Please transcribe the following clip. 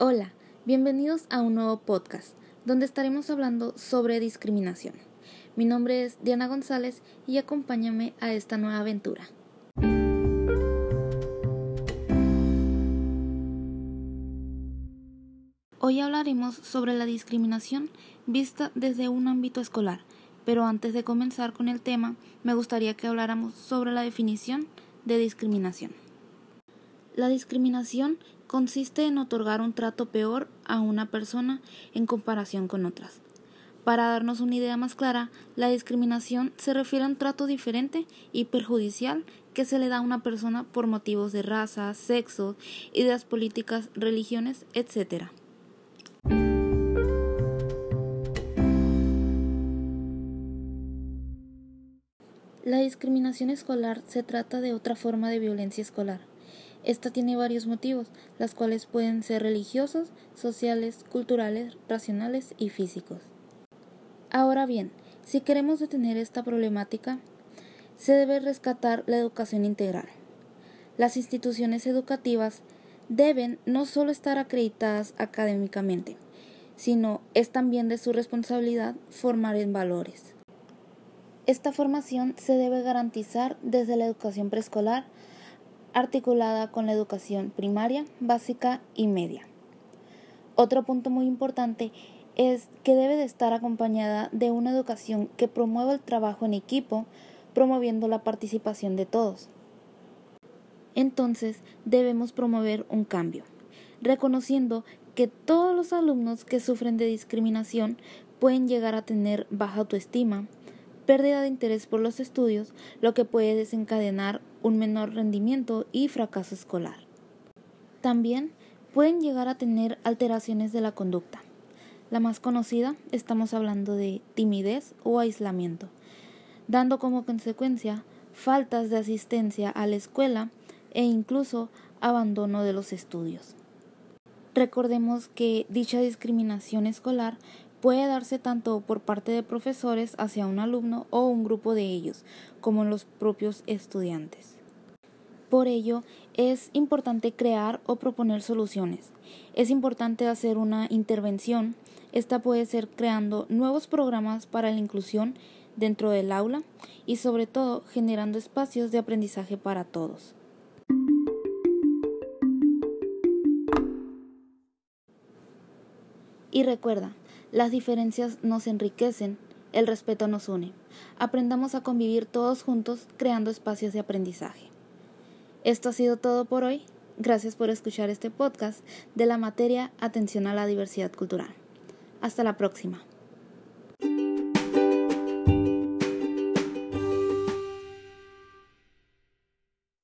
Hola, bienvenidos a un nuevo podcast donde estaremos hablando sobre discriminación. Mi nombre es Diana González y acompáñame a esta nueva aventura. Hoy hablaremos sobre la discriminación vista desde un ámbito escolar, pero antes de comenzar con el tema, me gustaría que habláramos sobre la definición de discriminación. La discriminación consiste en otorgar un trato peor a una persona en comparación con otras. Para darnos una idea más clara, la discriminación se refiere a un trato diferente y perjudicial que se le da a una persona por motivos de raza, sexo, ideas políticas, religiones, etc. La discriminación escolar se trata de otra forma de violencia escolar esta tiene varios motivos, las cuales pueden ser religiosos, sociales, culturales, racionales y físicos. Ahora bien, si queremos detener esta problemática, se debe rescatar la educación integral. Las instituciones educativas deben no solo estar acreditadas académicamente, sino es también de su responsabilidad formar en valores. Esta formación se debe garantizar desde la educación preescolar articulada con la educación primaria, básica y media. Otro punto muy importante es que debe de estar acompañada de una educación que promueva el trabajo en equipo, promoviendo la participación de todos. Entonces debemos promover un cambio, reconociendo que todos los alumnos que sufren de discriminación pueden llegar a tener baja autoestima, pérdida de interés por los estudios, lo que puede desencadenar un menor rendimiento y fracaso escolar. También pueden llegar a tener alteraciones de la conducta. La más conocida, estamos hablando de timidez o aislamiento, dando como consecuencia faltas de asistencia a la escuela e incluso abandono de los estudios. Recordemos que dicha discriminación escolar puede darse tanto por parte de profesores hacia un alumno o un grupo de ellos, como los propios estudiantes. Por ello, es importante crear o proponer soluciones. Es importante hacer una intervención. Esta puede ser creando nuevos programas para la inclusión dentro del aula y sobre todo generando espacios de aprendizaje para todos. Y recuerda, las diferencias nos enriquecen, el respeto nos une. Aprendamos a convivir todos juntos creando espacios de aprendizaje. Esto ha sido todo por hoy. Gracias por escuchar este podcast de la materia Atención a la Diversidad Cultural. Hasta la próxima.